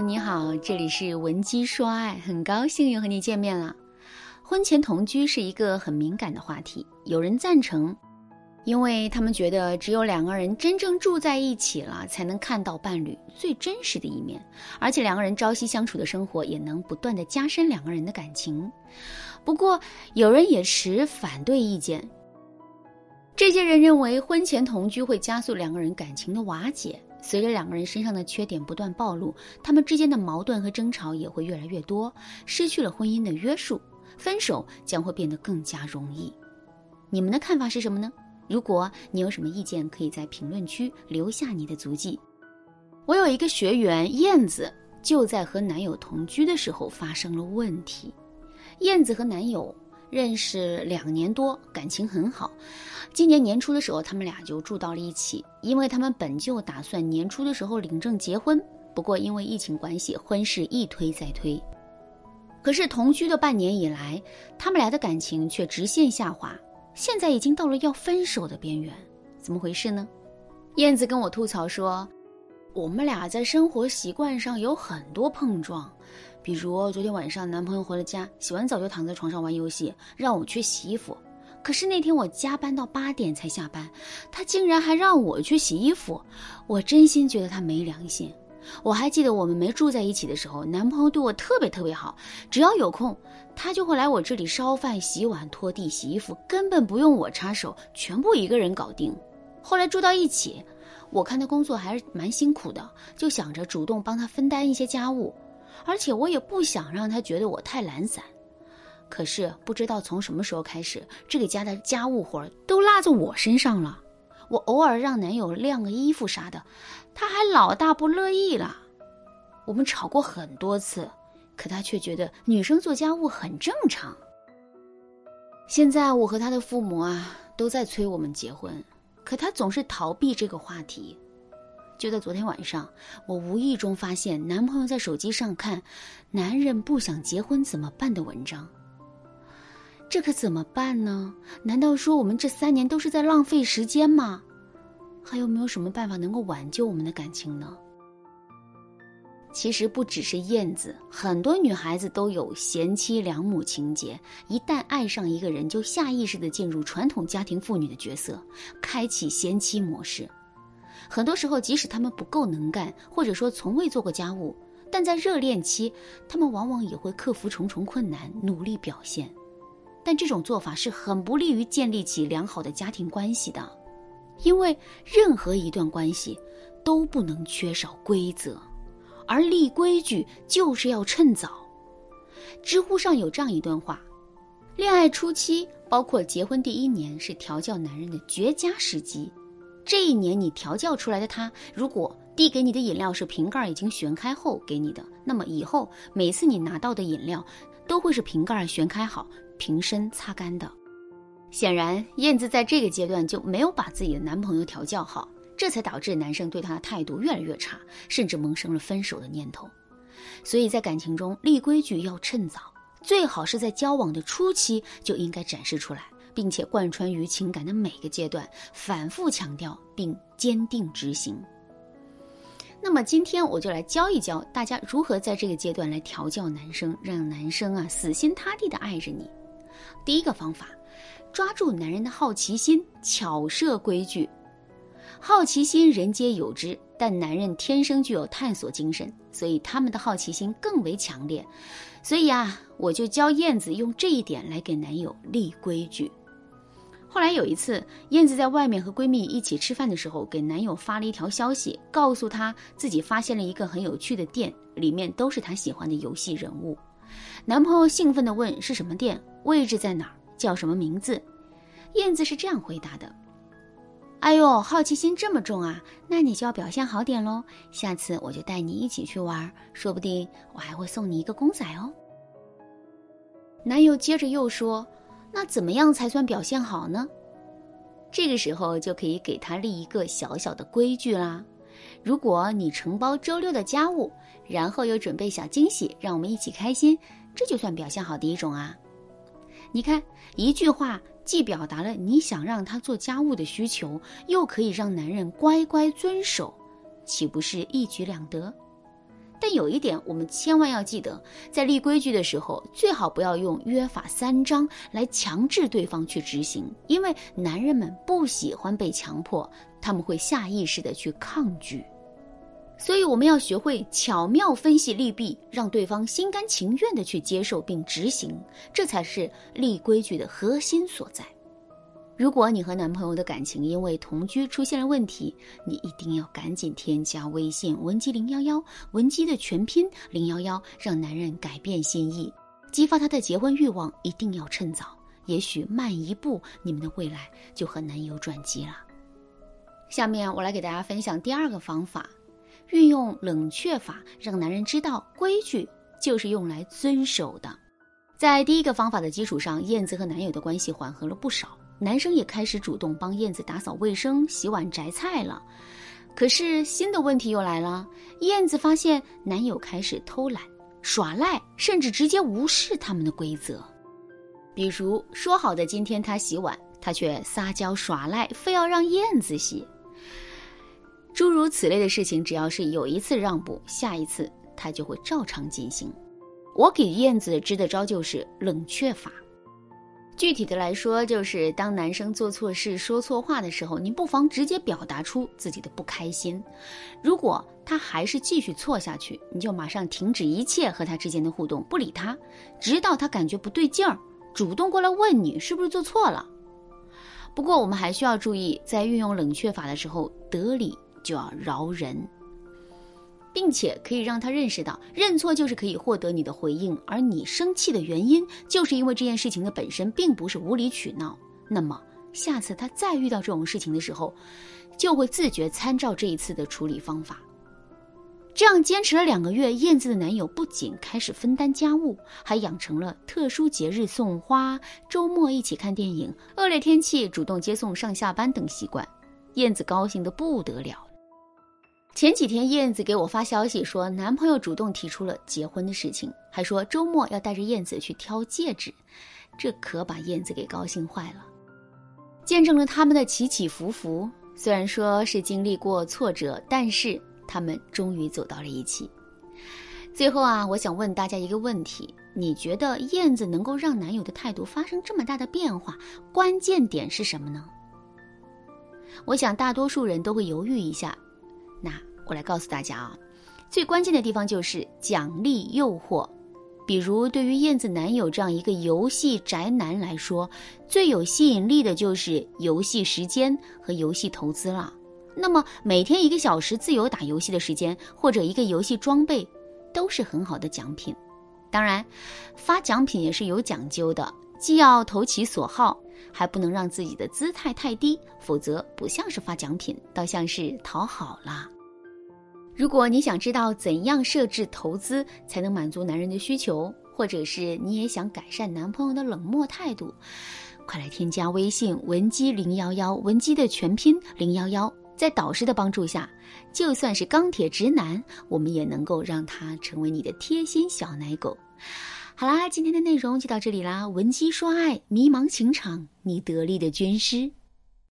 你好，这里是文姬说爱，很高兴又和你见面了。婚前同居是一个很敏感的话题，有人赞成，因为他们觉得只有两个人真正住在一起了，才能看到伴侣最真实的一面，而且两个人朝夕相处的生活也能不断的加深两个人的感情。不过，有人也持反对意见。这些人认为，婚前同居会加速两个人感情的瓦解。随着两个人身上的缺点不断暴露，他们之间的矛盾和争吵也会越来越多，失去了婚姻的约束，分手将会变得更加容易。你们的看法是什么呢？如果你有什么意见，可以在评论区留下你的足迹。我有一个学员燕子，就在和男友同居的时候发生了问题。燕子和男友。认识两年多，感情很好。今年年初的时候，他们俩就住到了一起，因为他们本就打算年初的时候领证结婚。不过因为疫情关系，婚事一推再推。可是同居的半年以来，他们俩的感情却直线下滑，现在已经到了要分手的边缘。怎么回事呢？燕子跟我吐槽说，我们俩在生活习惯上有很多碰撞。比如昨天晚上，男朋友回了家，洗完澡就躺在床上玩游戏，让我去洗衣服。可是那天我加班到八点才下班，他竟然还让我去洗衣服，我真心觉得他没良心。我还记得我们没住在一起的时候，男朋友对我特别特别好，只要有空，他就会来我这里烧饭、洗碗、拖地、洗衣服，根本不用我插手，全部一个人搞定。后来住到一起，我看他工作还是蛮辛苦的，就想着主动帮他分担一些家务。而且我也不想让他觉得我太懒散，可是不知道从什么时候开始，这个家的家务活都落在我身上了。我偶尔让男友晾个衣服啥的，他还老大不乐意了。我们吵过很多次，可他却觉得女生做家务很正常。现在我和他的父母啊都在催我们结婚，可他总是逃避这个话题。就在昨天晚上，我无意中发现男朋友在手机上看“男人不想结婚怎么办”的文章。这可怎么办呢？难道说我们这三年都是在浪费时间吗？还有没有什么办法能够挽救我们的感情呢？其实不只是燕子，很多女孩子都有贤妻良母情节。一旦爱上一个人，就下意识的进入传统家庭妇女的角色，开启贤妻模式。很多时候，即使他们不够能干，或者说从未做过家务，但在热恋期，他们往往也会克服重重困难，努力表现。但这种做法是很不利于建立起良好的家庭关系的，因为任何一段关系都不能缺少规则，而立规矩就是要趁早。知乎上有这样一段话：恋爱初期，包括结婚第一年，是调教男人的绝佳时机。这一年你调教出来的他，如果递给你的饮料是瓶盖已经旋开后给你的，那么以后每次你拿到的饮料，都会是瓶盖旋开好、瓶身擦干的。显然，燕子在这个阶段就没有把自己的男朋友调教好，这才导致男生对她的态度越来越差，甚至萌生了分手的念头。所以在感情中立规矩要趁早，最好是在交往的初期就应该展示出来。并且贯穿于情感的每个阶段，反复强调并坚定执行。那么今天我就来教一教大家如何在这个阶段来调教男生，让男生啊死心塌地的爱着你。第一个方法，抓住男人的好奇心，巧设规矩。好奇心人皆有之，但男人天生具有探索精神，所以他们的好奇心更为强烈。所以啊，我就教燕子用这一点来给男友立规矩。后来有一次，燕子在外面和闺蜜一起吃饭的时候，给男友发了一条消息，告诉他自己发现了一个很有趣的店，里面都是他喜欢的游戏人物。男朋友兴奋地问：“是什么店？位置在哪儿？叫什么名字？”燕子是这样回答的：“哎呦，好奇心这么重啊，那你就要表现好点喽。下次我就带你一起去玩，说不定我还会送你一个公仔哦。”男友接着又说。那怎么样才算表现好呢？这个时候就可以给他立一个小小的规矩啦。如果你承包周六的家务，然后又准备小惊喜，让我们一起开心，这就算表现好的一种啊。你看，一句话既表达了你想让他做家务的需求，又可以让男人乖乖遵守，岂不是一举两得？但有一点，我们千万要记得，在立规矩的时候，最好不要用约法三章来强制对方去执行，因为男人们不喜欢被强迫，他们会下意识的去抗拒。所以，我们要学会巧妙分析利弊，让对方心甘情愿的去接受并执行，这才是立规矩的核心所在。如果你和男朋友的感情因为同居出现了问题，你一定要赶紧添加微信文姬零幺幺，文姬的全拼零幺幺，让男人改变心意，激发他的结婚欲望，一定要趁早。也许慢一步，你们的未来就和男友转机了。下面我来给大家分享第二个方法，运用冷却法，让男人知道规矩就是用来遵守的。在第一个方法的基础上，燕子和男友的关系缓和了不少。男生也开始主动帮燕子打扫卫生、洗碗、摘菜了。可是新的问题又来了，燕子发现男友开始偷懒、耍赖，甚至直接无视他们的规则。比如说好的今天他洗碗，他却撒娇耍赖，非要让燕子洗。诸如此类的事情，只要是有一次让步，下一次他就会照常进行。我给燕子支的招就是冷却法。具体的来说，就是当男生做错事、说错话的时候，你不妨直接表达出自己的不开心。如果他还是继续错下去，你就马上停止一切和他之间的互动，不理他，直到他感觉不对劲儿，主动过来问你是不是做错了。不过我们还需要注意，在运用冷却法的时候，得理就要饶人。并且可以让他认识到，认错就是可以获得你的回应，而你生气的原因，就是因为这件事情的本身并不是无理取闹。那么，下次他再遇到这种事情的时候，就会自觉参照这一次的处理方法。这样坚持了两个月，燕子的男友不仅开始分担家务，还养成了特殊节日送花、周末一起看电影、恶劣天气主动接送上下班等习惯。燕子高兴得不得了。前几天，燕子给我发消息说，男朋友主动提出了结婚的事情，还说周末要带着燕子去挑戒指，这可把燕子给高兴坏了。见证了他们的起起伏伏，虽然说是经历过挫折，但是他们终于走到了一起。最后啊，我想问大家一个问题：你觉得燕子能够让男友的态度发生这么大的变化，关键点是什么呢？我想大多数人都会犹豫一下。我来告诉大家啊，最关键的地方就是奖励诱惑。比如，对于燕子男友这样一个游戏宅男来说，最有吸引力的就是游戏时间和游戏投资了。那么，每天一个小时自由打游戏的时间，或者一个游戏装备，都是很好的奖品。当然，发奖品也是有讲究的，既要投其所好。还不能让自己的姿态太低，否则不像是发奖品，倒像是讨好啦。如果你想知道怎样设置投资才能满足男人的需求，或者是你也想改善男朋友的冷漠态度，快来添加微信文姬零幺幺，文姬的全拼零幺幺，在导师的帮助下，就算是钢铁直男，我们也能够让他成为你的贴心小奶狗。好啦，今天的内容就到这里啦。文姬说爱，迷茫情场，你得力的军师。